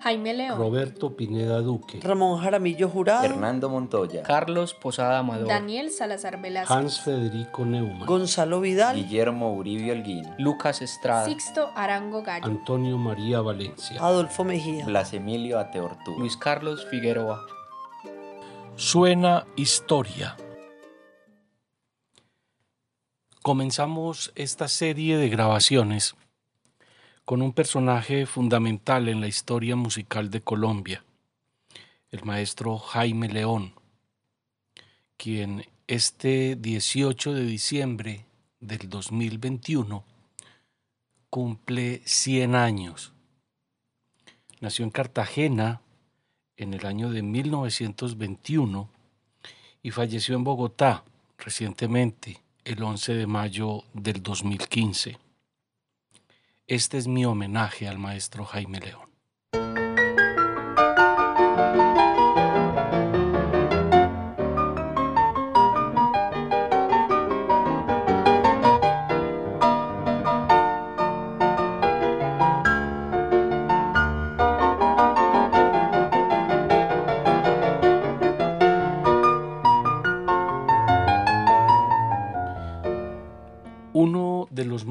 Jaime León, Roberto Pineda Duque, Ramón Jaramillo Jurado, Hernando Montoya, Carlos Posada Amador, Daniel Salazar Velázquez, Hans Federico Neumann, Gonzalo Vidal, Guillermo Uribe Holguín, Lucas Estrada, Sixto Arango Gallo, Antonio María Valencia. Adolfo Mejía. Blas Emilio Ateortú, Luis Carlos Figueroa. Suena historia. Comenzamos esta serie de grabaciones con un personaje fundamental en la historia musical de Colombia, el maestro Jaime León, quien este 18 de diciembre del 2021 cumple 100 años. Nació en Cartagena en el año de 1921 y falleció en Bogotá recientemente, el 11 de mayo del 2015. Este es mi homenaje al maestro Jaime León.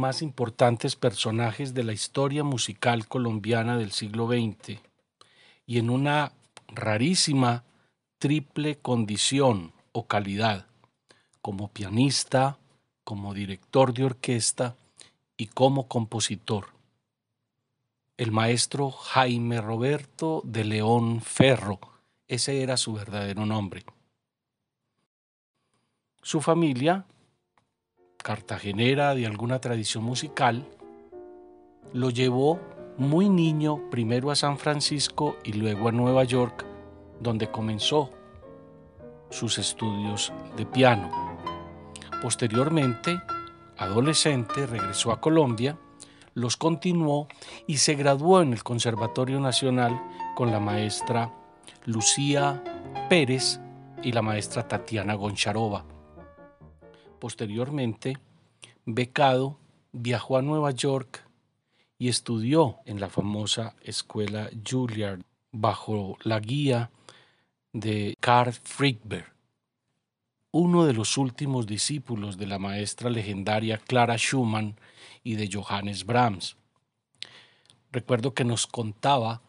Más importantes personajes de la historia musical colombiana del siglo XX y en una rarísima triple condición o calidad, como pianista, como director de orquesta y como compositor. El maestro Jaime Roberto de León Ferro, ese era su verdadero nombre. Su familia, cartagenera de alguna tradición musical, lo llevó muy niño primero a San Francisco y luego a Nueva York, donde comenzó sus estudios de piano. Posteriormente, adolescente, regresó a Colombia, los continuó y se graduó en el Conservatorio Nacional con la maestra Lucía Pérez y la maestra Tatiana Goncharova. Posteriormente, becado, viajó a Nueva York y estudió en la famosa escuela Juilliard bajo la guía de Carl Friedberg, uno de los últimos discípulos de la maestra legendaria Clara Schumann y de Johannes Brahms. Recuerdo que nos contaba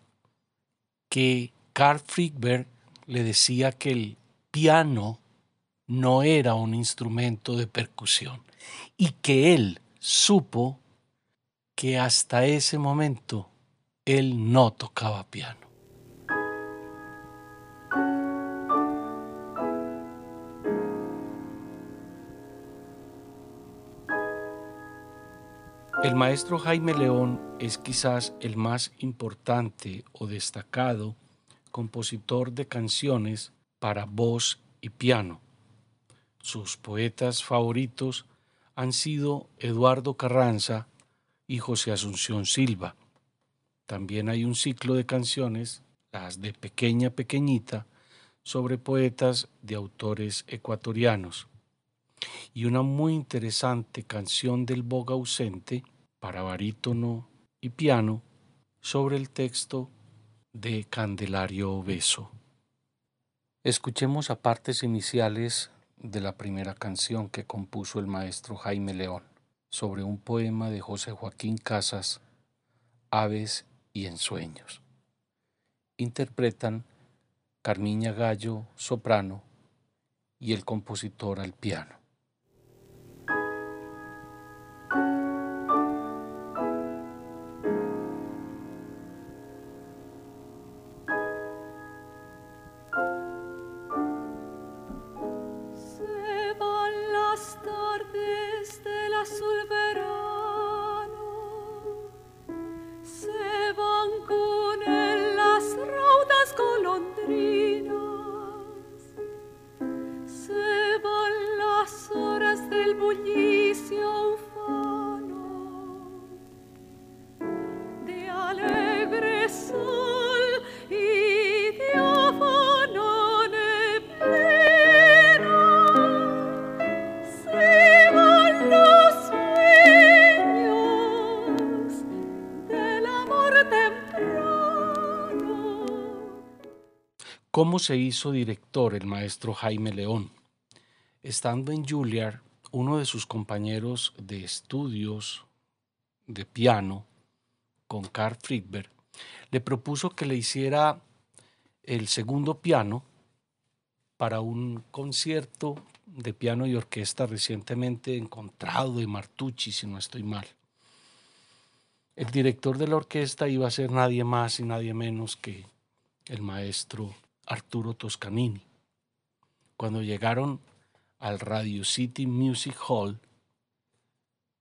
que Carl Friedberg le decía que el piano no era un instrumento de percusión y que él supo que hasta ese momento él no tocaba piano. El maestro Jaime León es quizás el más importante o destacado compositor de canciones para voz y piano. Sus poetas favoritos han sido Eduardo Carranza y José Asunción Silva. También hay un ciclo de canciones, las de Pequeña Pequeñita, sobre poetas de autores ecuatorianos. Y una muy interesante canción del Boga ausente para barítono y piano sobre el texto de Candelario Beso. Escuchemos a partes iniciales de la primera canción que compuso el maestro Jaime León sobre un poema de José Joaquín Casas, Aves y Ensueños. Interpretan Carmiña Gallo, soprano, y el compositor al piano. ¿Cómo se hizo director el maestro Jaime León? Estando en Juilliard, uno de sus compañeros de estudios de piano, con Carl Friedberg, le propuso que le hiciera el segundo piano para un concierto de piano y orquesta recientemente encontrado de Martucci, si no estoy mal. El director de la orquesta iba a ser nadie más y nadie menos que el maestro Arturo Toscanini. Cuando llegaron al Radio City Music Hall,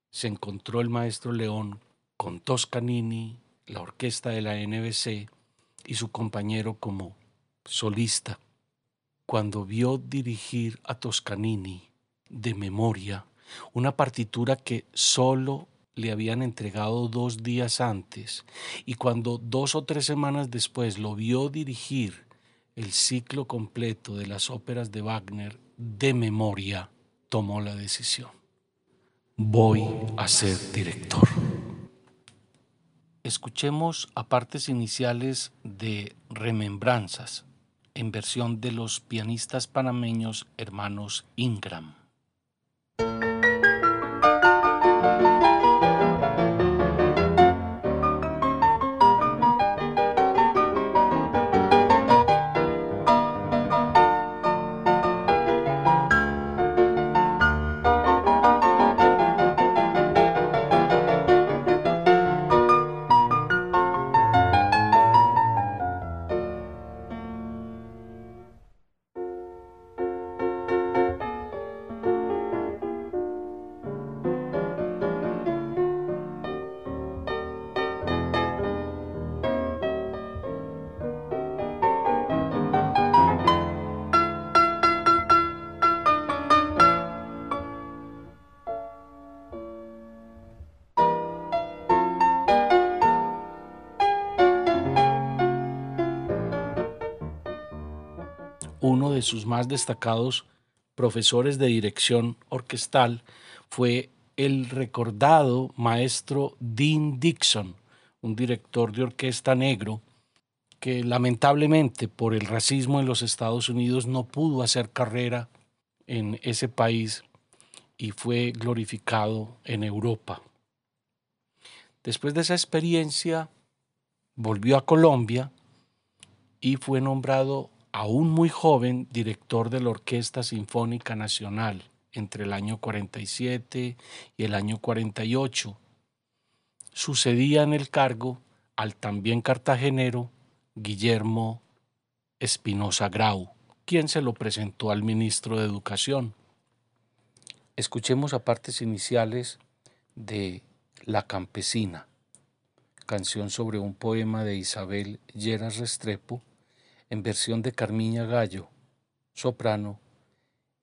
se encontró el maestro León con Toscanini, la orquesta de la NBC y su compañero como solista. Cuando vio dirigir a Toscanini de memoria una partitura que solo le habían entregado dos días antes y cuando dos o tres semanas después lo vio dirigir el ciclo completo de las óperas de Wagner de memoria, tomó la decisión. Voy a ser director. Escuchemos a partes iniciales de Remembranzas, en versión de los pianistas panameños hermanos Ingram. Uno de sus más destacados profesores de dirección orquestal fue el recordado maestro Dean Dixon, un director de orquesta negro que lamentablemente por el racismo en los Estados Unidos no pudo hacer carrera en ese país y fue glorificado en Europa. Después de esa experiencia, volvió a Colombia y fue nombrado aún muy joven, director de la Orquesta Sinfónica Nacional entre el año 47 y el año 48. Sucedía en el cargo al también cartagenero Guillermo Espinosa Grau, quien se lo presentó al ministro de Educación. Escuchemos a partes iniciales de La Campesina, canción sobre un poema de Isabel Lleras Restrepo, en versión de Carmiña Gallo, soprano,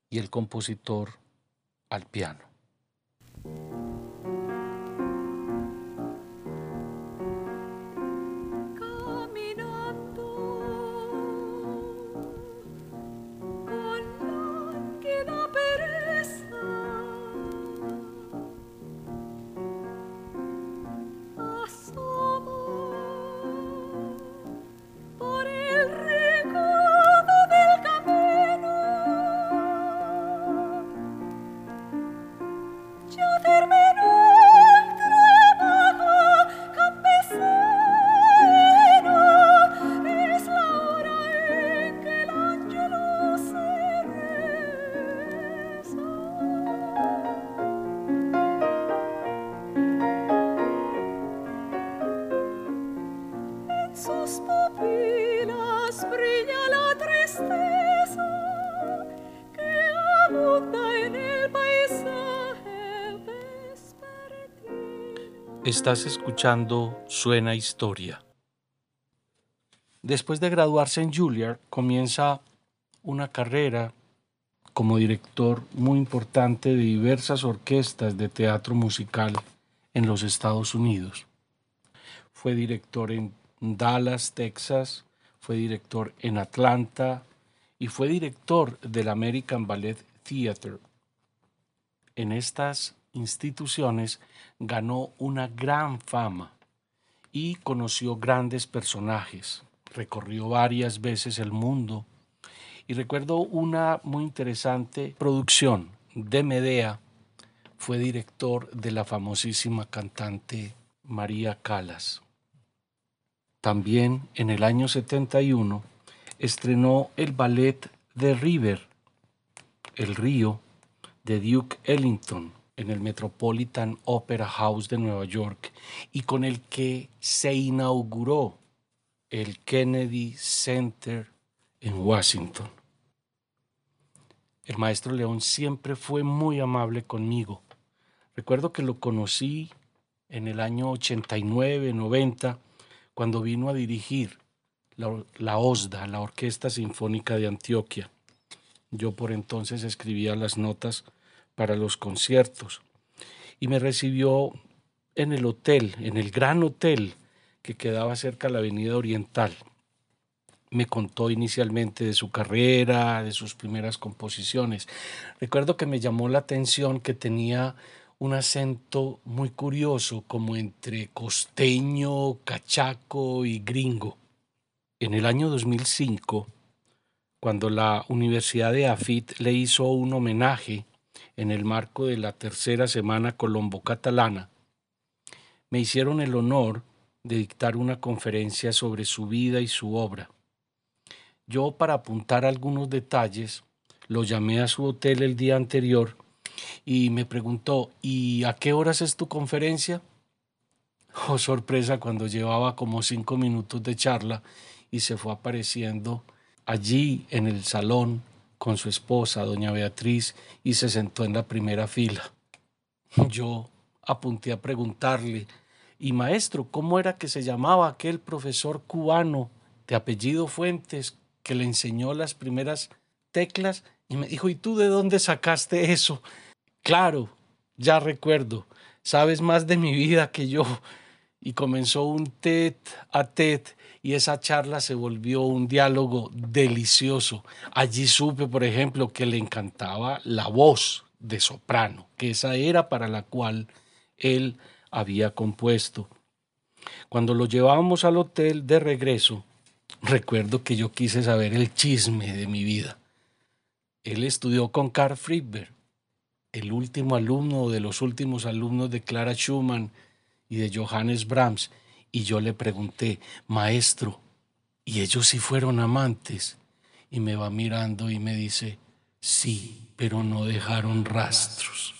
y el compositor al piano. Estás escuchando Suena Historia. Después de graduarse en Juilliard, comienza una carrera como director muy importante de diversas orquestas de teatro musical en los Estados Unidos. Fue director en Dallas, Texas, fue director en Atlanta y fue director del American Ballet Theater. En estas instituciones ganó una gran fama y conoció grandes personajes. recorrió varias veces el mundo y recuerdo una muy interesante producción de Medea. Fue director de la famosísima cantante María Calas. También en el año 71 estrenó el ballet The River, El Río, de Duke Ellington en el Metropolitan Opera House de Nueva York y con el que se inauguró el Kennedy Center en Washington. El maestro León siempre fue muy amable conmigo. Recuerdo que lo conocí en el año 89-90 cuando vino a dirigir la OSDA, la Orquesta Sinfónica de Antioquia. Yo por entonces escribía las notas para los conciertos y me recibió en el hotel, en el gran hotel que quedaba cerca de la Avenida Oriental. Me contó inicialmente de su carrera, de sus primeras composiciones. Recuerdo que me llamó la atención que tenía un acento muy curioso, como entre costeño, cachaco y gringo. En el año 2005, cuando la Universidad de Afit le hizo un homenaje en el marco de la tercera semana colombo-catalana, me hicieron el honor de dictar una conferencia sobre su vida y su obra. Yo, para apuntar algunos detalles, lo llamé a su hotel el día anterior y me preguntó, ¿y a qué horas es tu conferencia? Oh, sorpresa cuando llevaba como cinco minutos de charla y se fue apareciendo allí en el salón con su esposa, doña Beatriz, y se sentó en la primera fila. Yo apunté a preguntarle, y maestro, ¿cómo era que se llamaba aquel profesor cubano de apellido Fuentes que le enseñó las primeras teclas? Y me dijo, ¿y tú de dónde sacaste eso? Claro, ya recuerdo, sabes más de mi vida que yo. Y comenzó un tet a tet y esa charla se volvió un diálogo delicioso. Allí supe, por ejemplo, que le encantaba la voz de soprano, que esa era para la cual él había compuesto. Cuando lo llevábamos al hotel de regreso, recuerdo que yo quise saber el chisme de mi vida. Él estudió con Carl Friedberg, el último alumno de los últimos alumnos de Clara Schumann y de Johannes Brahms, y yo le pregunté, maestro, ¿y ellos sí fueron amantes? Y me va mirando y me dice, sí, pero no dejaron rastros.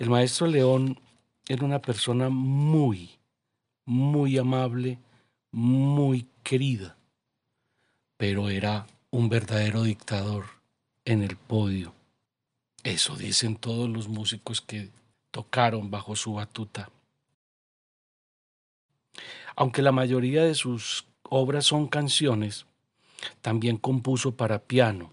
El maestro León era una persona muy, muy amable, muy querida, pero era un verdadero dictador en el podio. Eso dicen todos los músicos que tocaron bajo su batuta. Aunque la mayoría de sus obras son canciones, también compuso para piano,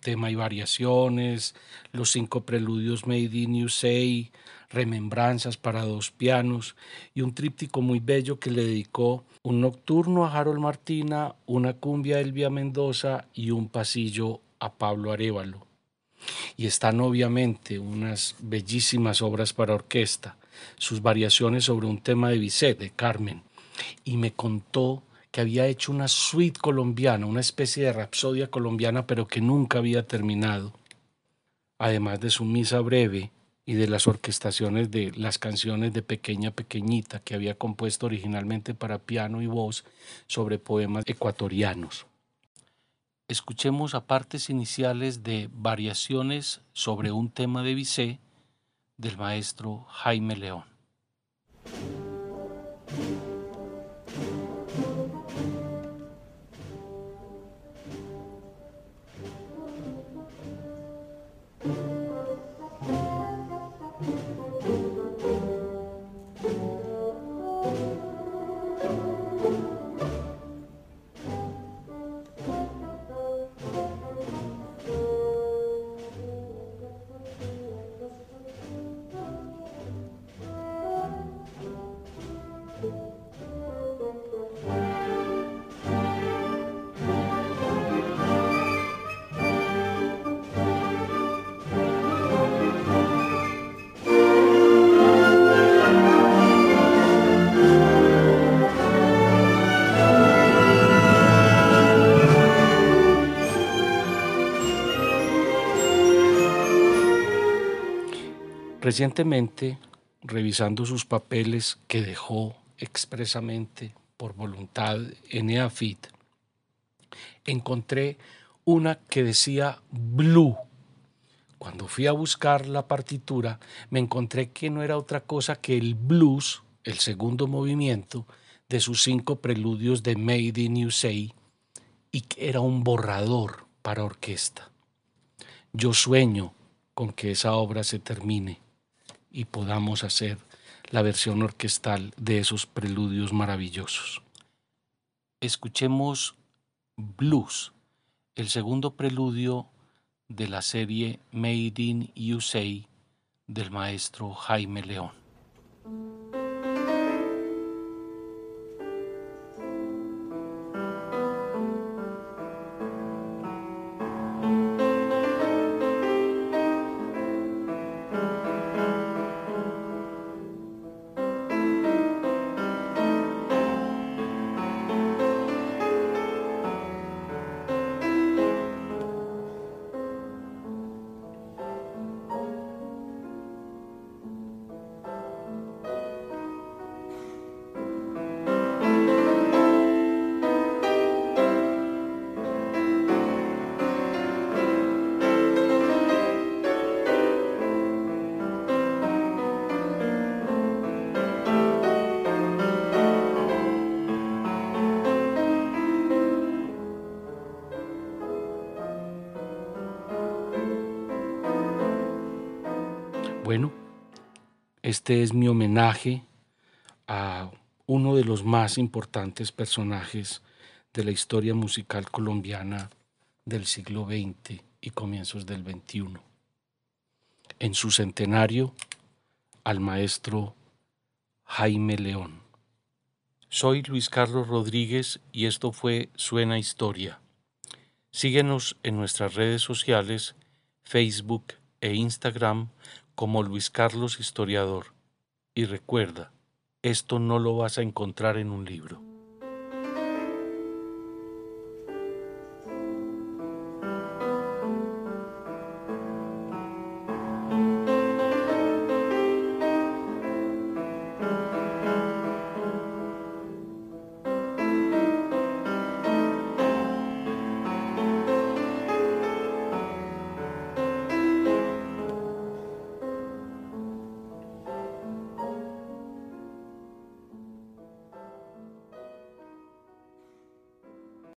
tema y variaciones, los cinco preludios Made in USA, remembranzas para dos pianos y un tríptico muy bello que le dedicó un nocturno a Harold Martina, una cumbia a Elvia Mendoza y un pasillo a Pablo Arevalo. Y están obviamente unas bellísimas obras para orquesta, sus variaciones sobre un tema de Bizet, de Carmen, y me contó que había hecho una suite colombiana, una especie de rapsodia colombiana, pero que nunca había terminado. Además de su misa breve y de las orquestaciones de las canciones de Pequeña Pequeñita que había compuesto originalmente para piano y voz sobre poemas ecuatorianos. Escuchemos a partes iniciales de Variaciones sobre un tema de Bizet del maestro Jaime León. Recientemente, revisando sus papeles que dejó expresamente por voluntad en EAFIT, encontré una que decía Blue. Cuando fui a buscar la partitura, me encontré que no era otra cosa que el blues, el segundo movimiento, de sus cinco preludios de Made in USA, y que era un borrador para orquesta. Yo sueño con que esa obra se termine y podamos hacer la versión orquestal de esos preludios maravillosos. Escuchemos Blues, el segundo preludio de la serie Made in USA del maestro Jaime León. Bueno, este es mi homenaje a uno de los más importantes personajes de la historia musical colombiana del siglo XX y comienzos del XXI. En su centenario, al maestro Jaime León. Soy Luis Carlos Rodríguez y esto fue Suena Historia. Síguenos en nuestras redes sociales, Facebook e Instagram como Luis Carlos Historiador. Y recuerda, esto no lo vas a encontrar en un libro.